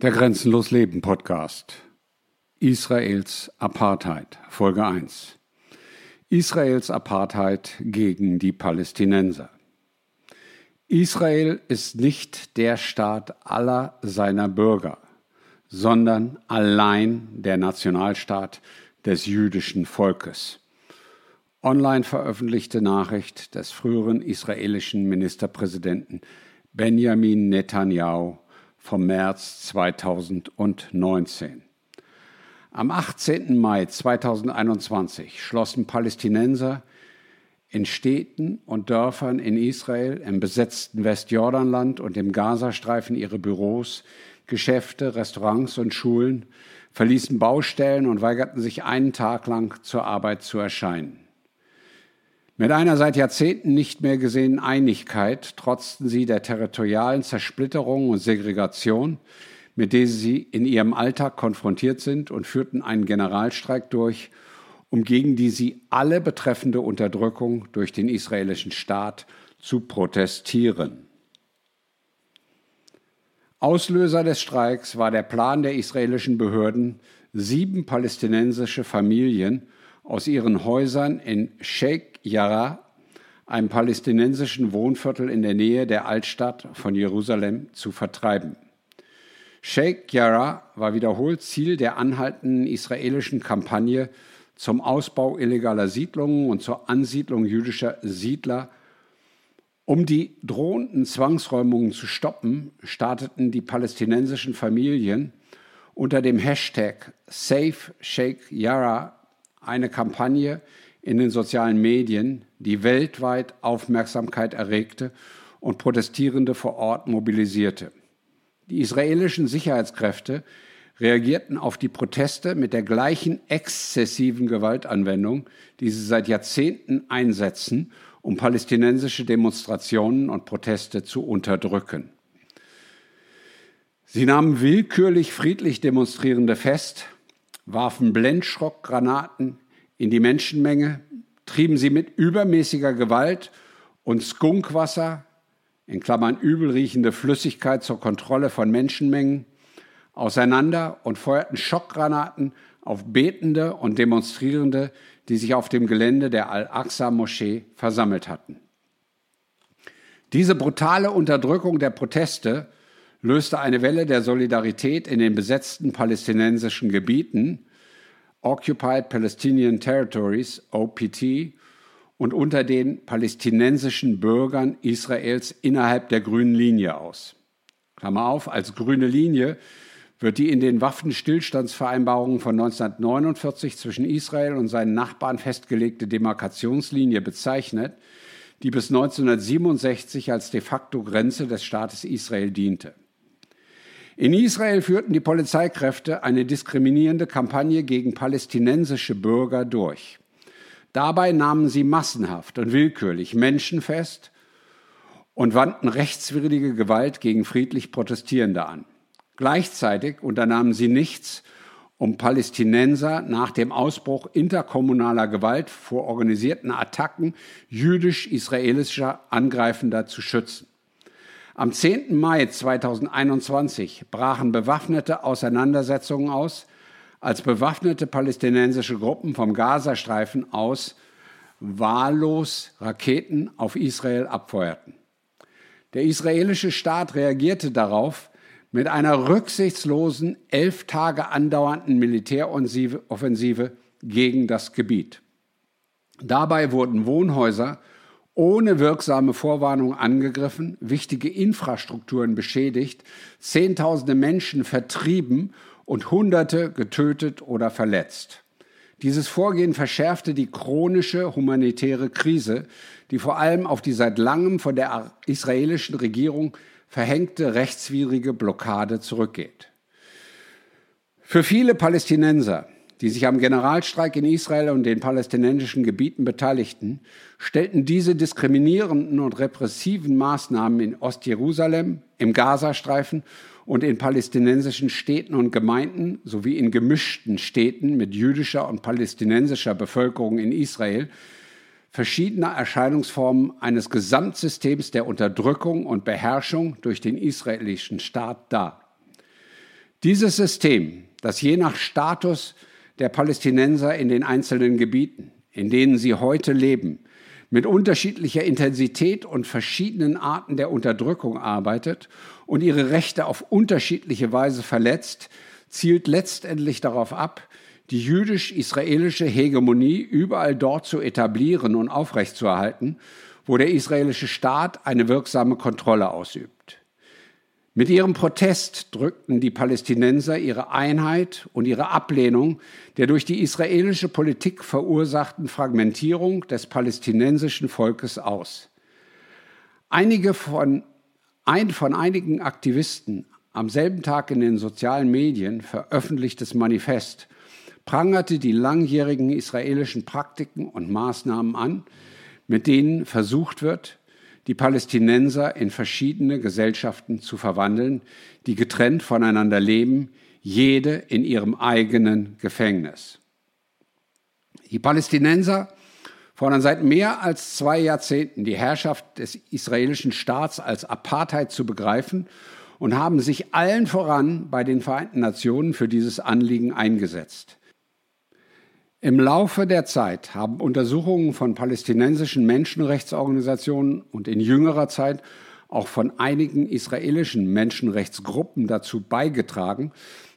Der Grenzenlos Leben Podcast. Israels Apartheid, Folge 1. Israels Apartheid gegen die Palästinenser. Israel ist nicht der Staat aller seiner Bürger, sondern allein der Nationalstaat des jüdischen Volkes. Online veröffentlichte Nachricht des früheren israelischen Ministerpräsidenten Benjamin Netanyahu vom März 2019. Am 18. Mai 2021 schlossen Palästinenser in Städten und Dörfern in Israel, im besetzten Westjordanland und im Gazastreifen ihre Büros, Geschäfte, Restaurants und Schulen, verließen Baustellen und weigerten sich einen Tag lang zur Arbeit zu erscheinen. Mit einer seit Jahrzehnten nicht mehr gesehenen Einigkeit trotzten sie der territorialen Zersplitterung und Segregation, mit der sie in ihrem Alltag konfrontiert sind und führten einen Generalstreik durch, um gegen die sie alle betreffende Unterdrückung durch den israelischen Staat zu protestieren. Auslöser des Streiks war der Plan der israelischen Behörden, sieben palästinensische Familien aus ihren Häusern in Sheikh Jarrah, einem palästinensischen Wohnviertel in der Nähe der Altstadt von Jerusalem, zu vertreiben. Sheikh Jarrah war wiederholt Ziel der anhaltenden israelischen Kampagne zum Ausbau illegaler Siedlungen und zur Ansiedlung jüdischer Siedler. Um die drohenden Zwangsräumungen zu stoppen, starteten die palästinensischen Familien unter dem Hashtag Save Sheikh Jarrah eine Kampagne in den sozialen Medien, die weltweit Aufmerksamkeit erregte und Protestierende vor Ort mobilisierte. Die israelischen Sicherheitskräfte reagierten auf die Proteste mit der gleichen exzessiven Gewaltanwendung, die sie seit Jahrzehnten einsetzen, um palästinensische Demonstrationen und Proteste zu unterdrücken. Sie nahmen willkürlich friedlich Demonstrierende fest, warfen Blendschrockgranaten in die Menschenmenge, trieben sie mit übermäßiger Gewalt und Skunkwasser, in Klammern übelriechende Flüssigkeit zur Kontrolle von Menschenmengen, auseinander und feuerten Schockgranaten auf Betende und Demonstrierende, die sich auf dem Gelände der Al-Aqsa-Moschee versammelt hatten. Diese brutale Unterdrückung der Proteste löste eine Welle der Solidarität in den besetzten palästinensischen Gebieten, Occupied Palestinian Territories, OPT, und unter den palästinensischen Bürgern Israels innerhalb der grünen Linie aus. Klammer auf, als grüne Linie wird die in den Waffenstillstandsvereinbarungen von 1949 zwischen Israel und seinen Nachbarn festgelegte Demarkationslinie bezeichnet, die bis 1967 als de facto Grenze des Staates Israel diente. In Israel führten die Polizeikräfte eine diskriminierende Kampagne gegen palästinensische Bürger durch. Dabei nahmen sie massenhaft und willkürlich Menschen fest und wandten rechtswidrige Gewalt gegen friedlich Protestierende an. Gleichzeitig unternahmen sie nichts, um Palästinenser nach dem Ausbruch interkommunaler Gewalt vor organisierten Attacken jüdisch-israelischer Angreifender zu schützen. Am 10. Mai 2021 brachen bewaffnete Auseinandersetzungen aus, als bewaffnete palästinensische Gruppen vom Gazastreifen aus wahllos Raketen auf Israel abfeuerten. Der israelische Staat reagierte darauf mit einer rücksichtslosen, elf Tage andauernden Militäroffensive gegen das Gebiet. Dabei wurden Wohnhäuser ohne wirksame Vorwarnung angegriffen, wichtige Infrastrukturen beschädigt, Zehntausende Menschen vertrieben und Hunderte getötet oder verletzt. Dieses Vorgehen verschärfte die chronische humanitäre Krise, die vor allem auf die seit langem von der israelischen Regierung verhängte rechtswidrige Blockade zurückgeht. Für viele Palästinenser die sich am Generalstreik in Israel und den palästinensischen Gebieten beteiligten, stellten diese diskriminierenden und repressiven Maßnahmen in Ostjerusalem, im Gazastreifen und in palästinensischen Städten und Gemeinden sowie in gemischten Städten mit jüdischer und palästinensischer Bevölkerung in Israel verschiedene Erscheinungsformen eines Gesamtsystems der Unterdrückung und Beherrschung durch den israelischen Staat dar. Dieses System, das je nach Status der Palästinenser in den einzelnen Gebieten, in denen sie heute leben, mit unterschiedlicher Intensität und verschiedenen Arten der Unterdrückung arbeitet und ihre Rechte auf unterschiedliche Weise verletzt, zielt letztendlich darauf ab, die jüdisch-israelische Hegemonie überall dort zu etablieren und aufrechtzuerhalten, wo der israelische Staat eine wirksame Kontrolle ausübt. Mit ihrem Protest drückten die Palästinenser ihre Einheit und ihre Ablehnung der durch die israelische Politik verursachten Fragmentierung des palästinensischen Volkes aus. Einige von, ein von einigen Aktivisten am selben Tag in den sozialen Medien veröffentlichtes Manifest prangerte die langjährigen israelischen Praktiken und Maßnahmen an, mit denen versucht wird, die Palästinenser in verschiedene Gesellschaften zu verwandeln, die getrennt voneinander leben, jede in ihrem eigenen Gefängnis. Die Palästinenser fordern seit mehr als zwei Jahrzehnten die Herrschaft des israelischen Staats als Apartheid zu begreifen und haben sich allen voran bei den Vereinten Nationen für dieses Anliegen eingesetzt. Im Laufe der Zeit haben Untersuchungen von palästinensischen Menschenrechtsorganisationen und in jüngerer Zeit auch von einigen israelischen Menschenrechtsgruppen dazu beigetragen,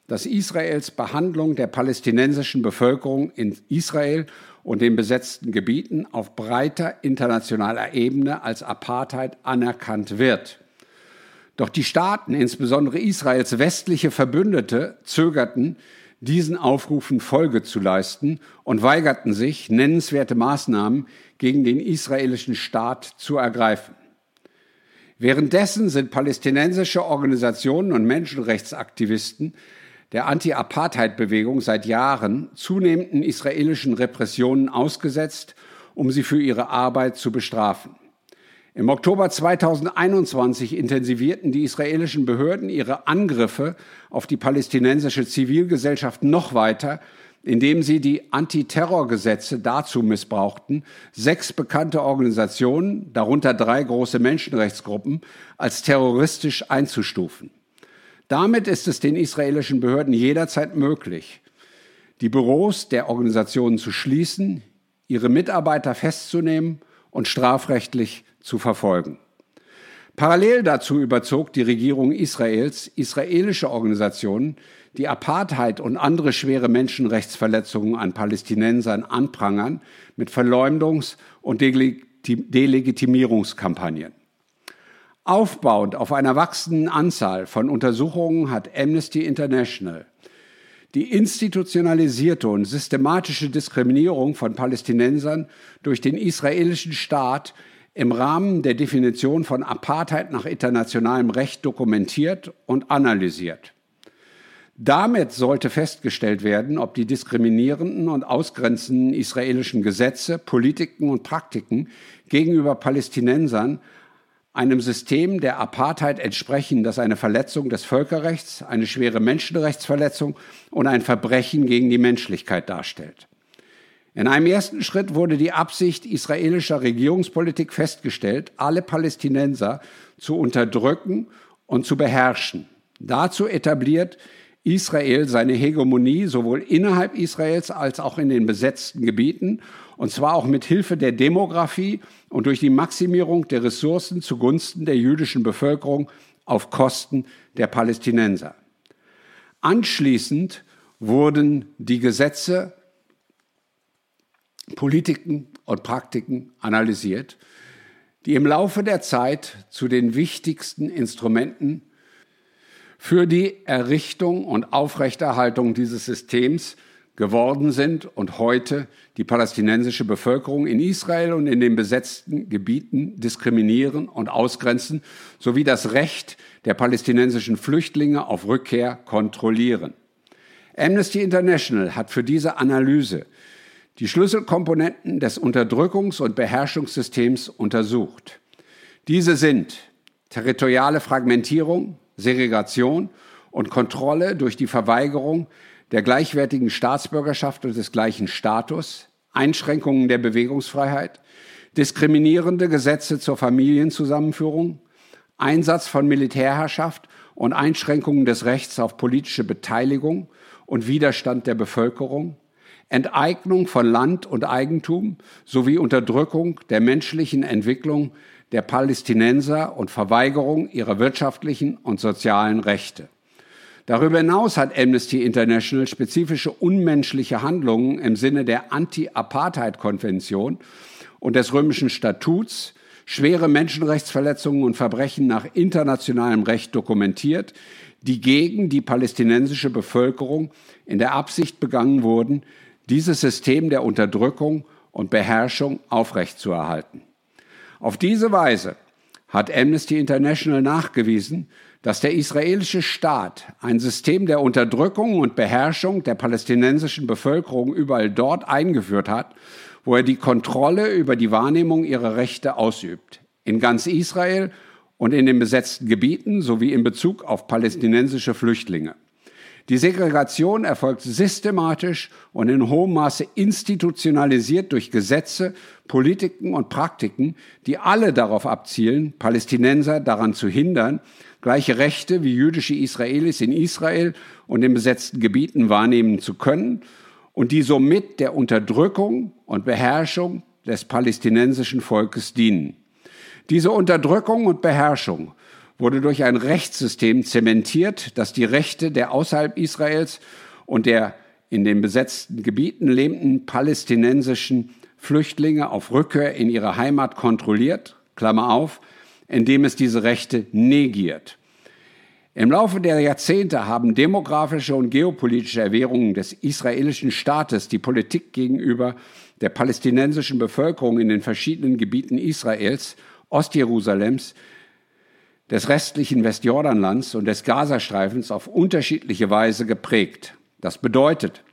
dass Israels Behandlung der palästinensischen Bevölkerung in Israel und den besetzten Gebieten auf breiter internationaler Ebene als Apartheid anerkannt wird. Doch die Staaten, insbesondere Israels westliche Verbündete, zögerten, diesen Aufrufen Folge zu leisten und weigerten sich, nennenswerte Maßnahmen gegen den israelischen Staat zu ergreifen. Währenddessen sind palästinensische Organisationen und Menschenrechtsaktivisten der Anti-Apartheid-Bewegung seit Jahren zunehmenden israelischen Repressionen ausgesetzt, um sie für ihre Arbeit zu bestrafen. Im Oktober 2021 intensivierten die israelischen Behörden ihre Angriffe auf die palästinensische Zivilgesellschaft noch weiter, indem sie die Antiterrorgesetze dazu missbrauchten, sechs bekannte Organisationen, darunter drei große Menschenrechtsgruppen, als terroristisch einzustufen. Damit ist es den israelischen Behörden jederzeit möglich, die Büros der Organisationen zu schließen, ihre Mitarbeiter festzunehmen und strafrechtlich zu verfolgen. Parallel dazu überzog die Regierung Israels israelische Organisationen, die Apartheid und andere schwere Menschenrechtsverletzungen an Palästinensern anprangern, mit Verleumdungs- und Delegitimierungskampagnen. Aufbauend auf einer wachsenden Anzahl von Untersuchungen hat Amnesty International die institutionalisierte und systematische Diskriminierung von Palästinensern durch den israelischen Staat im Rahmen der Definition von Apartheid nach internationalem Recht dokumentiert und analysiert. Damit sollte festgestellt werden, ob die diskriminierenden und ausgrenzenden israelischen Gesetze, Politiken und Praktiken gegenüber Palästinensern einem System der Apartheid entsprechen, das eine Verletzung des Völkerrechts, eine schwere Menschenrechtsverletzung und ein Verbrechen gegen die Menschlichkeit darstellt. In einem ersten Schritt wurde die Absicht israelischer Regierungspolitik festgestellt, alle Palästinenser zu unterdrücken und zu beherrschen. Dazu etabliert Israel seine Hegemonie sowohl innerhalb Israels als auch in den besetzten Gebieten, und zwar auch mit Hilfe der Demografie und durch die Maximierung der Ressourcen zugunsten der jüdischen Bevölkerung auf Kosten der Palästinenser. Anschließend wurden die Gesetze Politiken und Praktiken analysiert, die im Laufe der Zeit zu den wichtigsten Instrumenten für die Errichtung und Aufrechterhaltung dieses Systems geworden sind und heute die palästinensische Bevölkerung in Israel und in den besetzten Gebieten diskriminieren und ausgrenzen, sowie das Recht der palästinensischen Flüchtlinge auf Rückkehr kontrollieren. Amnesty International hat für diese Analyse die Schlüsselkomponenten des Unterdrückungs- und Beherrschungssystems untersucht. Diese sind territoriale Fragmentierung, Segregation und Kontrolle durch die Verweigerung der gleichwertigen Staatsbürgerschaft und des gleichen Status, Einschränkungen der Bewegungsfreiheit, diskriminierende Gesetze zur Familienzusammenführung, Einsatz von Militärherrschaft und Einschränkungen des Rechts auf politische Beteiligung und Widerstand der Bevölkerung, Enteignung von Land und Eigentum sowie Unterdrückung der menschlichen Entwicklung der Palästinenser und Verweigerung ihrer wirtschaftlichen und sozialen Rechte. Darüber hinaus hat Amnesty International spezifische unmenschliche Handlungen im Sinne der Anti-Apartheid-Konvention und des römischen Statuts, schwere Menschenrechtsverletzungen und Verbrechen nach internationalem Recht dokumentiert, die gegen die palästinensische Bevölkerung in der Absicht begangen wurden, dieses System der Unterdrückung und Beherrschung aufrechtzuerhalten. Auf diese Weise hat Amnesty International nachgewiesen, dass der israelische Staat ein System der Unterdrückung und Beherrschung der palästinensischen Bevölkerung überall dort eingeführt hat, wo er die Kontrolle über die Wahrnehmung ihrer Rechte ausübt. In ganz Israel und in den besetzten Gebieten sowie in Bezug auf palästinensische Flüchtlinge. Die Segregation erfolgt systematisch und in hohem Maße institutionalisiert durch Gesetze, Politiken und Praktiken, die alle darauf abzielen, Palästinenser daran zu hindern, gleiche Rechte wie jüdische Israelis in Israel und in besetzten Gebieten wahrnehmen zu können und die somit der Unterdrückung und Beherrschung des palästinensischen Volkes dienen. Diese Unterdrückung und Beherrschung wurde durch ein Rechtssystem zementiert, das die Rechte der außerhalb Israels und der in den besetzten Gebieten lebenden palästinensischen Flüchtlinge auf Rückkehr in ihre Heimat kontrolliert, Klammer auf, indem es diese Rechte negiert. Im Laufe der Jahrzehnte haben demografische und geopolitische Erwährungen des israelischen Staates die Politik gegenüber der palästinensischen Bevölkerung in den verschiedenen Gebieten Israels, Ostjerusalems, des restlichen Westjordanlands und des Gazastreifens auf unterschiedliche Weise geprägt. Das bedeutet,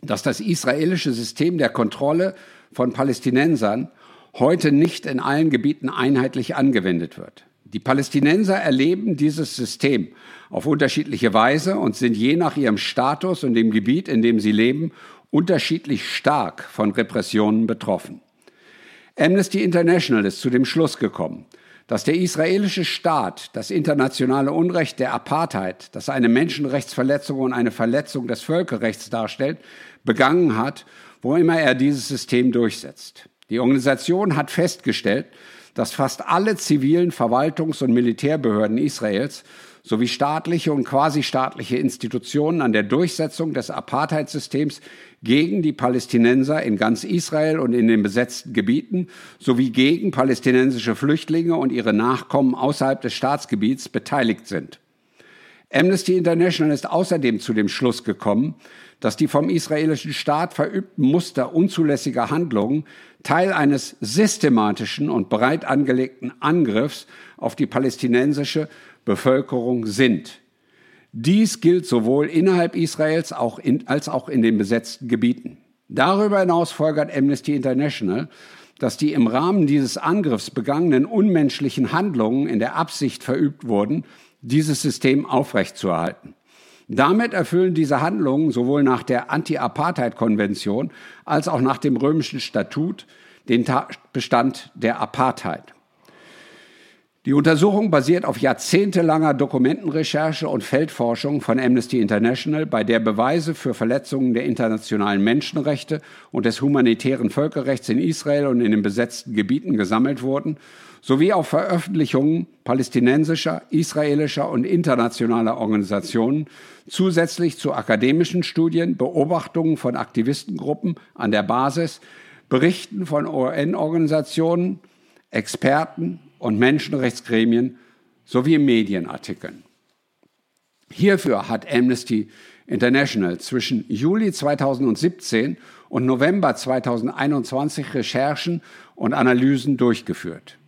dass das israelische System der Kontrolle von Palästinensern heute nicht in allen Gebieten einheitlich angewendet wird. Die Palästinenser erleben dieses System auf unterschiedliche Weise und sind je nach ihrem Status und dem Gebiet, in dem sie leben, unterschiedlich stark von Repressionen betroffen. Amnesty International ist zu dem Schluss gekommen, dass der israelische Staat das internationale Unrecht der Apartheid, das eine Menschenrechtsverletzung und eine Verletzung des Völkerrechts darstellt, begangen hat, wo immer er dieses System durchsetzt. Die Organisation hat festgestellt, dass fast alle zivilen Verwaltungs- und Militärbehörden Israels sowie staatliche und quasi-staatliche Institutionen an der Durchsetzung des Apartheidsystems gegen die Palästinenser in ganz Israel und in den besetzten Gebieten sowie gegen palästinensische Flüchtlinge und ihre Nachkommen außerhalb des Staatsgebiets beteiligt sind. Amnesty International ist außerdem zu dem Schluss gekommen, dass die vom israelischen Staat verübten Muster unzulässiger Handlungen Teil eines systematischen und breit angelegten Angriffs auf die palästinensische Bevölkerung sind. Dies gilt sowohl innerhalb Israels auch in, als auch in den besetzten Gebieten. Darüber hinaus folgert Amnesty International, dass die im Rahmen dieses Angriffs begangenen unmenschlichen Handlungen in der Absicht verübt wurden, dieses System aufrechtzuerhalten. Damit erfüllen diese Handlungen sowohl nach der Anti-Apartheid-Konvention als auch nach dem römischen Statut den Bestand der Apartheid. Die Untersuchung basiert auf jahrzehntelanger Dokumentenrecherche und Feldforschung von Amnesty International, bei der Beweise für Verletzungen der internationalen Menschenrechte und des humanitären Völkerrechts in Israel und in den besetzten Gebieten gesammelt wurden, sowie auf Veröffentlichungen palästinensischer, israelischer und internationaler Organisationen, zusätzlich zu akademischen Studien, Beobachtungen von Aktivistengruppen an der Basis, Berichten von UN-Organisationen, Experten und Menschenrechtsgremien sowie Medienartikeln. Hierfür hat Amnesty International zwischen Juli 2017 und November 2021 Recherchen und Analysen durchgeführt.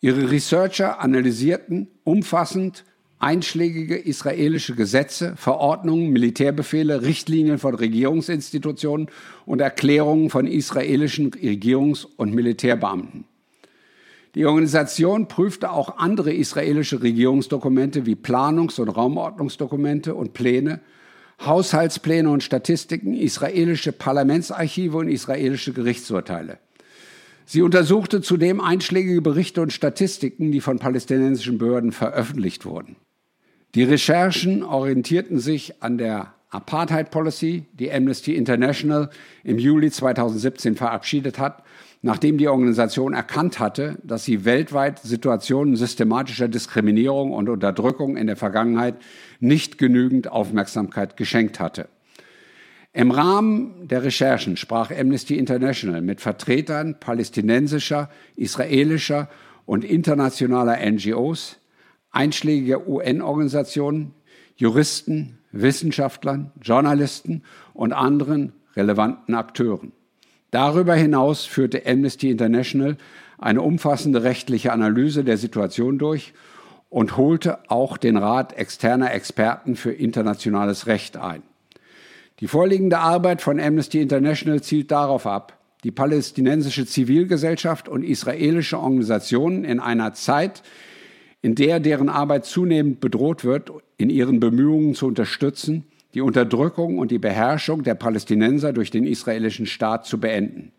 Ihre Researcher analysierten umfassend einschlägige israelische Gesetze, Verordnungen, Militärbefehle, Richtlinien von Regierungsinstitutionen und Erklärungen von israelischen Regierungs- und Militärbeamten. Die Organisation prüfte auch andere israelische Regierungsdokumente wie Planungs- und Raumordnungsdokumente und Pläne, Haushaltspläne und Statistiken, israelische Parlamentsarchive und israelische Gerichtsurteile. Sie untersuchte zudem einschlägige Berichte und Statistiken, die von palästinensischen Behörden veröffentlicht wurden. Die Recherchen orientierten sich an der Apartheid Policy, die Amnesty International im Juli 2017 verabschiedet hat, nachdem die Organisation erkannt hatte, dass sie weltweit Situationen systematischer Diskriminierung und Unterdrückung in der Vergangenheit nicht genügend Aufmerksamkeit geschenkt hatte. Im Rahmen der Recherchen sprach Amnesty International mit Vertretern palästinensischer, israelischer und internationaler NGOs, einschlägiger UN-Organisationen, Juristen, Wissenschaftlern, Journalisten und anderen relevanten Akteuren. Darüber hinaus führte Amnesty International eine umfassende rechtliche Analyse der Situation durch und holte auch den Rat externer Experten für internationales Recht ein. Die vorliegende Arbeit von Amnesty International zielt darauf ab, die palästinensische Zivilgesellschaft und israelische Organisationen in einer Zeit, in der deren Arbeit zunehmend bedroht wird, in ihren Bemühungen zu unterstützen, die Unterdrückung und die Beherrschung der Palästinenser durch den israelischen Staat zu beenden.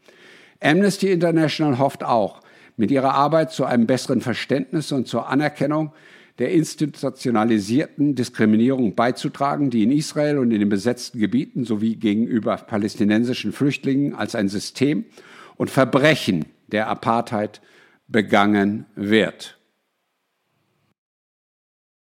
Amnesty International hofft auch, mit ihrer Arbeit zu einem besseren Verständnis und zur Anerkennung der institutionalisierten Diskriminierung beizutragen, die in Israel und in den besetzten Gebieten sowie gegenüber palästinensischen Flüchtlingen als ein System und Verbrechen der Apartheid begangen wird.